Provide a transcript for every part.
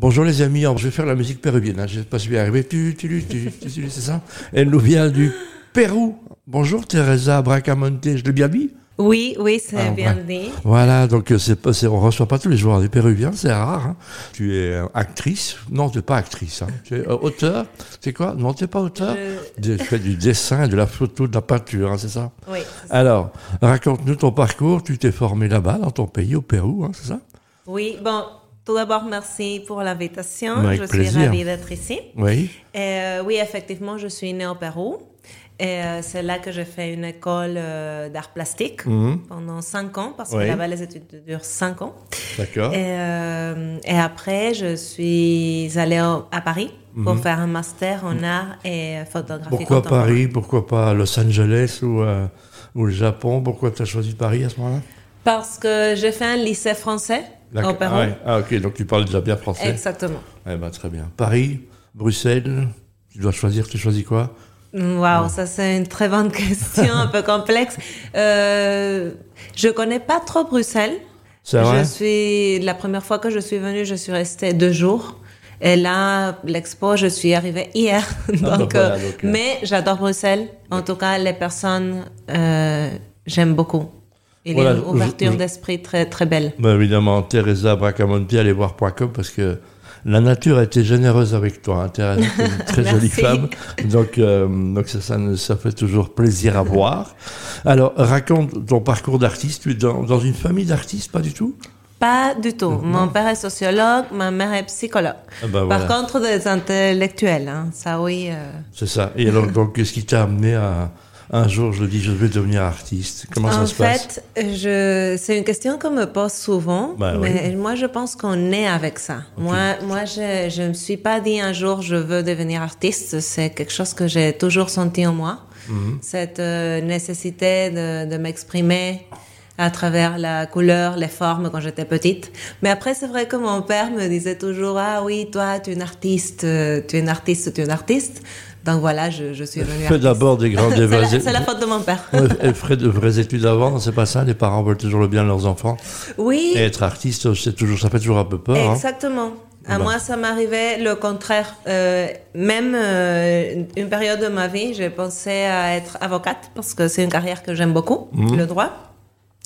Bonjour les amis, je vais faire la musique péruvienne, hein. je ne sais pas si je vais y arriver. Tu, tu, tu, tu, tu, tu, c'est ça Elle nous vient du Pérou. Bonjour Teresa Bracamonte, je l'ai bien dit Oui, oui, c'est Ah, bien dit. Voilà, donc euh, c'est on reçoit pas tous les jours des Péruviens, c'est rare. hein. Tu es euh, actrice Non, tu n'es pas actrice. hein. Tu es euh, auteur C'est quoi Non, tu n'es pas auteur Je- Tu fais du dessin, de la photo, de la peinture, hein, c'est ça Oui, ça. Alors, raconte-nous ton parcours. Tu t'es formé là-bas, dans ton pays, au Pérou, c'est ça oui, bon, tout d'abord, merci pour l'invitation. Je plaisir. suis ravie d'être ici. Oui. Euh, oui, effectivement, je suis née au Pérou. Et euh, c'est là que j'ai fait une école euh, d'art plastique Mhm. pendant cinq ans, parce Oui. que là-bas, les études durent cinq ans. D'accord. Et, et après, je suis allée au- à Paris pour faire un master en art et photographie Mhm. Pourquoi. Paris? Pourquoi pas Los Angeles ou, ou le Japon? Pourquoi tu as choisi Paris à ce moment-là? Parce que j'ai fait un lycée français. Ah, ouais. Ah, ok, donc tu parles déjà bien français. Exactement. Eh ben, très bien. Paris, Bruxelles, tu dois choisir, tu choisis quoi? Waouh, ça c'est une très bonne question, un peu complexe. Euh, je connais pas trop Bruxelles. C'est vrai? Je suis la première fois que je suis venue, je suis restée deux jours. Et là, l'expo, je suis arrivée hier. voilà, euh, donc, euh. mais j'adore Bruxelles. En tout cas, les personnes, euh, j'aime beaucoup. Il y Voilà, a une ouverture je- je- d'esprit très très belle. Ben, Évidemment, Teresa Bracamonte, allez voir .com parce que la nature a été généreuse avec toi. Hein, Teresa, une très jolie femme. Donc, euh, donc ça, ça, fait toujours plaisir à voir. Alors, raconte ton parcours d'artiste. Tu es dans, dans une famille d'artistes, pas du tout? Pas du tout. Mon père est sociologue, ma mère est psychologue. Ah ben Par contre, des intellectuels, hein, ça oui. euh, C'est ça. Et alors, donc, qu'est-ce qui t'a amené à un jour, je dis, je vais devenir artiste Comment ça se passe fait, je... c'est une question qu'on me pose souvent, Bah mais moi je pense qu'on est avec ça. Moi, moi je je me suis pas dit un jour je veux devenir artiste. C'est quelque chose que j'ai toujours senti en moi. Mhm. Cette euh, nécessité de, de m'exprimer à travers la couleur, les formes quand j'étais petite. Mais après, c'est vrai que mon père me disait toujours, ah oui, toi, tu es une artiste, euh, tu es une artiste, tu es une artiste. Donc voilà, je, je suis devenue Fais d'abord des grandes C'est la, vraies- c'est la faute de mon père. Elle ferait de vraies études avant, c'est pas ça? Les parents veulent toujours le bien de leurs enfants. Oui. Et être artiste, toujours, ça fait toujours un peu peur. hein. Exactement. À Bah. moi, ça m'arrivait le contraire. Euh, même euh, une période de ma vie, j'ai pensé à être avocate parce que c'est une carrière que j'aime beaucoup, Mhm. le droit.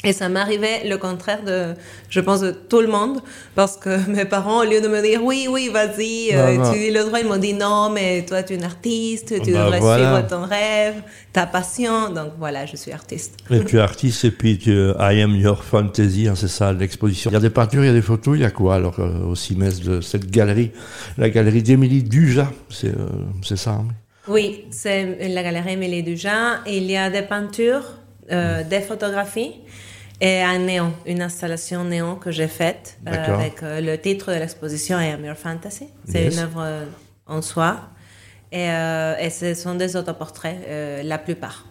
Et ça m'arrivait le contraire de, je pense, de tout le monde, parce que mes parents, au lieu de me dire oui, oui, vas-y, euh, non. tu dis le droit, ils m'ont dit non, mais toi, tu es une artiste, tu Bah, devrais voilà. suivre ton rêve, ta passion. Donc voilà, je suis artiste. Et tu es artiste et puis tu, I am your fantasy, hein, c'est ça l'exposition. Il y a des peintures, il y a des photos, il y a quoi alors euh, au CIMES de cette galerie? La galerie d'Émilie Dujas, c'est euh, c'est ça hein? Oui, c'est la galerie Émilie Dujas. Il y a des peintures, euh, des photographies et un néon, une installation néon que j'ai faite euh, avec euh, le titre de l'exposition I Am Your Fantasy. C'est Yes. une œuvre euh, en soi. Et, et ce sont des autoportraits, la plupart.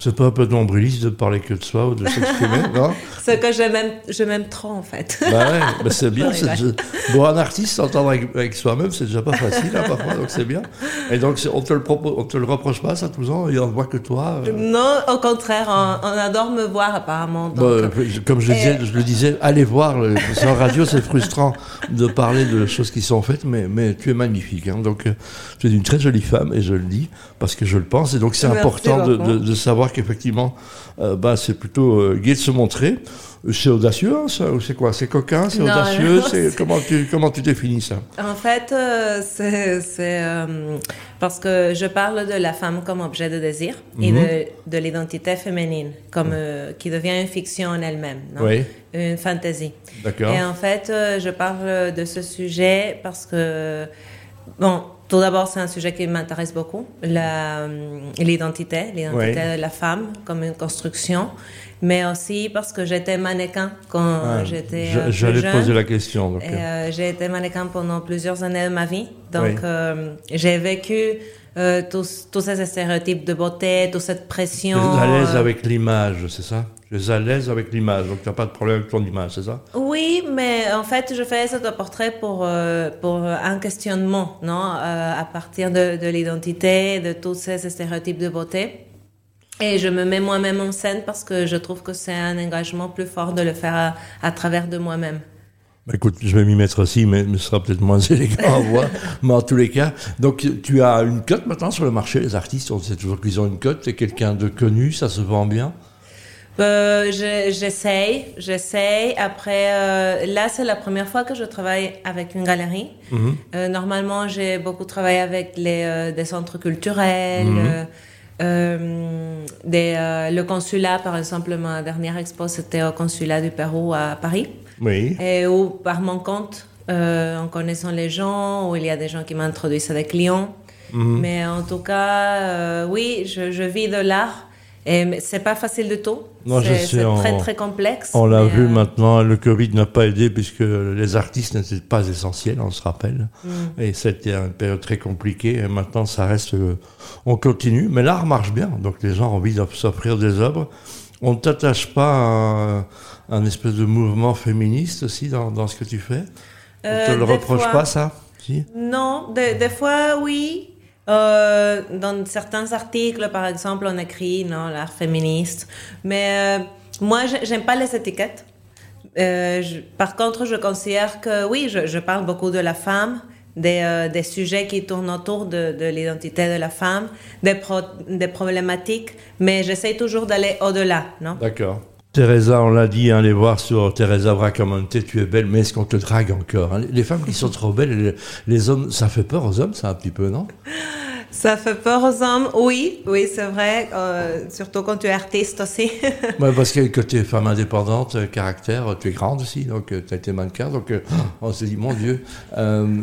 C'est pas un peu nombriliste de parler que de soi ou de s'exprimer, non? Ce que je m'aime, je m'aime trop en fait. Bah ouais, bah c'est bien. C'est déjà- Bon, un artiste s'entendre avec, avec soi-même, c'est déjà pas facile hein, parfois, donc c'est bien. Et donc c'est- on te le propose, on te le reproche pas, ça, tous ans, et on voit que toi. euh, non, au contraire, on, on adore me voir apparemment. Donc, Bah, euh, comme je le, disais, je le disais, allez voir. le- En radio, c'est frustrant de parler de choses qui sont faites, mais, mais tu es magnifique. hein. donc, euh, tu es une très jolie femme, et je le dis parce que je le pense. Et donc, c'est important de, beaucoup. de- de savoir qu'effectivement, euh, bah, c'est plutôt euh, gai de se montrer. C'est audacieux, hein, ça Ou c'est quoi? C'est coquin C'est audacieux c'est- Comment tu comment tu définis ça? En fait, euh, c'est c'est, euh, parce que je parle de la femme comme objet de désir et Mhm. de, de l'identité féminine comme euh, qui devient une fiction en elle-même, non? Oui. une fantaisie. D'accord. Et en fait, euh, je parle de ce sujet parce que bon, tout d'abord, c'est un sujet qui m'intéresse beaucoup, euh, l'identité, l'identité Oui. de la femme comme une construction, mais aussi parce que j'étais mannequin quand Ah, j'étais je- euh, J'allais te poser la question. Et, euh, j'ai été mannequin pendant plusieurs années de ma vie. Donc, Oui. euh, j'ai vécu euh, tous, tous ces stéréotypes de beauté, toute cette tu pression. es à l'aise avec l'image, c'est ça? Tu es à l'aise avec l'image, donc tu n'as pas de problème avec ton image, c'est ça? Oui, mais en fait, je fais ce portrait pour, euh, pour un questionnement, non? Euh, À partir de, de l'identité, de tous ces stéréotypes de beauté. Et je me mets moi-même en scène parce que je trouve que c'est un engagement plus fort de le faire à, à travers de moi-même. Bah, écoute, je vais m'y mettre aussi, mais ce sera peut-être moins élégant à voir. mais en tous les cas, donc tu as une cote maintenant sur le marché. Les artistes, on sait toujours qu'ils ont une cote. C'est quelqu'un de connu, ça se vend bien? Euh, j'essaye, j'essaye. Après, euh, là, c'est la première fois que je travaille avec une galerie. Mhm. Euh, normalement, j'ai beaucoup travaillé avec les, des centres culturels, mhm. des, le consulat, par exemple. Ma dernière expo, c'était au consulat du Pérou à Paris. Oui. Et où, par mon compte, euh, en connaissant les gens, où il y a des gens qui m'introduisent à des clients. Mais en tout cas, euh, oui, je, je, vis de l'art. Et c'est pas facile du tout. C'est très très complexe. On l'a vu euh, maintenant, le Covid n'a pas aidé puisque les artistes n'étaient pas essentiels, on se rappelle. Mm. Et c'était une période très compliquée. Et maintenant, ça reste, on continue. Mais l'art marche bien, donc les gens ont envie de s'offrir des œuvres. On ne t'attache pas à un espèce de mouvement féministe aussi dans, dans ce que tu fais? On ne te le euh, reproche pas, ça? Si? Non, des, fois, oui. Euh, dans certains articles, par exemple, on écrit non l'art féministe, mais euh, moi, j'aime pas les étiquettes. par contre, je considère que oui, je, parle beaucoup de la femme, des, des sujets qui tournent autour de, de l'identité de la femme, des, des problématiques, mais j'essaie toujours d'aller au-delà, non? D'accord. Teresa, on l'a dit, hein, les voir sur Teresa Bracamonte, tu es belle, mais est-ce qu'on te drague encore hein? Les femmes qui sont trop belles, les, hommes, ça fait peur aux hommes, ça un petit peu, non? Ça fait peur aux hommes, oui, oui, c'est vrai, euh, surtout quand tu es artiste aussi. ouais, parce que, tu es femme indépendante, euh, caractère, tu es grande aussi, donc euh, tu as été mannequin, donc on se dit, mon Dieu,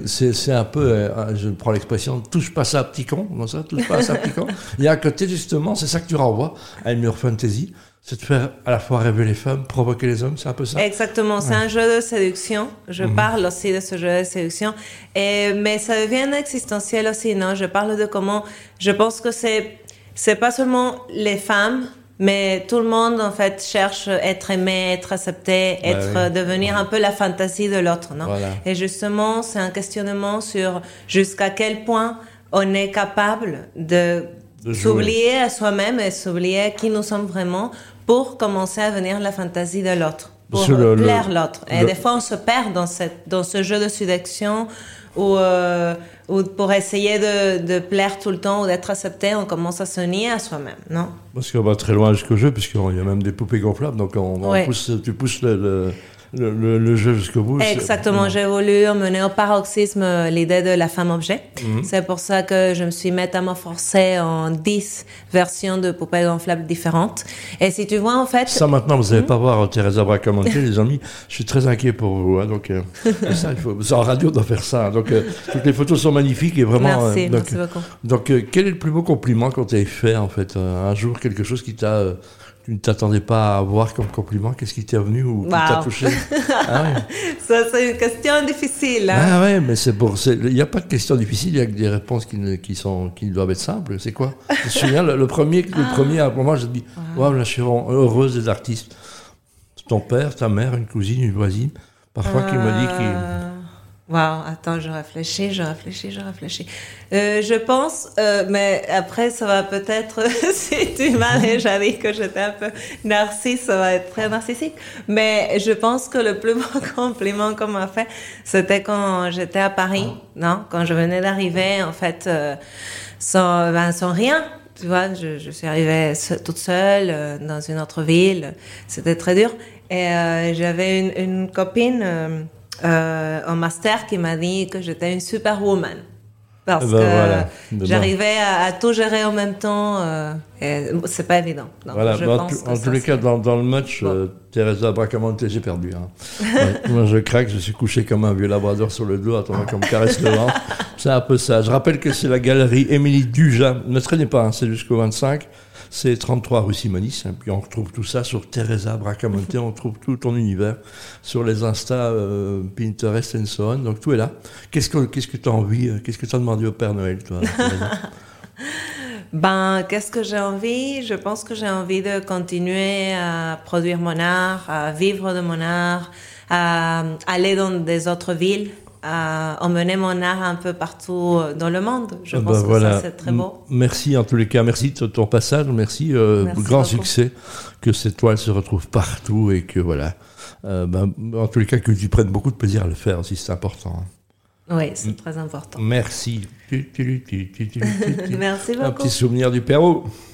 c'est un peu, je prends l'expression, touche pas ça, petit con, non ça, touche pas ça, petit con? Il y a un côté, justement, c'est ça que tu renvoies à une fantasy c'est de faire à la fois rêver les femmes, provoquer les hommes, c'est un peu ça? Exactement, c'est un jeu de séduction. Je mhm. parle aussi de ce jeu de séduction. Et, mais ça devient existentiel aussi, non? Je parle de comment... Je pense que c'est, c'est pas seulement les femmes, mais tout le monde, en fait, cherche être aimé, être accepté, bah être, devenir un peu la fantaisie de l'autre, non? Et justement, c'est un questionnement sur jusqu'à quel point on est capable de s'oublier à soi-même et s'oublier qui nous sommes vraiment pour commencer à venir la fantaisie de l'autre, pour plaire l'autre. Et des fois, on se perd dans, cette, dans ce jeu de séduction où, euh, où pour essayer de, de, plaire tout le temps ou d'être accepté, on commence à se nier à soi-même, non? Parce qu'on va très loin jusqu'au jeu, puisqu'il y a même des poupées gonflables, donc on, pousse, tu pousses le le, jeu jusqu'au bout. Exactement, j'ai voulu mener au paroxysme euh, l'idée de la femme-objet. Mhm. C'est pour ça que je me suis métamorphosée en 10 versions de poupées gonflables différentes. Et si tu vois, en fait... Ça, maintenant, vous n'allez mhm. pas voir euh, Thérèse Bracamonte, les amis. Je suis très inquiet pour vous. Hein, donc, euh, ça, il faut, en radio, doit faire ça. Hein. donc, toutes les photos sont magnifiques et vraiment... Merci, merci beaucoup. Donc, quel est le plus beau compliment qu'on t'ait fait, en fait Un jour, quelque chose qui t'a tu ne t'attendais pas à avoir comme compliment Qu'est-ce qui t'est venu ou qui t'a touché ah Ça, c'est une question difficile. Hein? Ah ouais, mais c'est pour. Il n'y a pas de questions difficiles, il y a que des réponses qui, qui, sont, qui doivent être simples. C'est quoi? Je me souviens, le, premier, le ah. premier, à un moment, je me dis Waouh, wow, je suis heureuse des artistes. Ton père, ta mère, une cousine, une voisine, parfois qui me dit qu'il euh, Wow, attends, je réfléchis, je réfléchis, je réfléchis. Euh, je pense, euh, mais après, ça va peut-être, si tu m'as déjà dit que j'étais un peu narcisse, ça va être très narcissique. Mais je pense que le plus beau compliment qu'on m'a fait, c'était quand j'étais à Paris, non? Quand je venais d'arriver, en fait, euh, sans, ben, sans rien. Tu vois, je, je suis arrivée toute seule euh, dans une autre ville. C'était très dur. Et euh, j'avais une, une, copine euh, un master qui m'a dit que j'étais une superwoman. Parce eh ben que j'arrivais à, tout gérer en même temps. Euh, et c'est pas évident. voilà. en tous les cas, dans, le match, euh, Teresa Bracamonte, j'ai perdu. Hein. moi, je craque, je suis couché comme un vieux labrador sur le dos, attendant qu'on me caresse le vent. C'est un peu ça. Je rappelle que c'est la galerie Émilie Duja. Ne traînez pas, hein, c'est jusqu'au 25. C'est 33 rue Simonis. Hein, puis on retrouve tout ça sur Teresa Bracamonte. on trouve tout ton univers sur les Insta, euh, Pinterest et so on. Donc tout est là. Qu'est-ce que qu'est-ce que tu as envie euh, Qu'est-ce que tu as demandé au Père Noël, toi Ben, qu'est-ce que j'ai envie? Je pense que j'ai envie de continuer à produire mon art, à vivre de mon art, à aller dans des autres villes à emmener mon art un peu partout dans le monde. Je Ah pense bah que voilà. c'est très beau. Merci en tous les cas, merci de ton passage, merci, euh, Merci grand beaucoup. succès, que cette toile se retrouve partout et que voilà. Euh, ben, en tous les cas, que tu prennes beaucoup de plaisir à le faire aussi, c'est important. Oui, c'est très important. Merci. Merci Un beaucoup. petit souvenir du Pérou.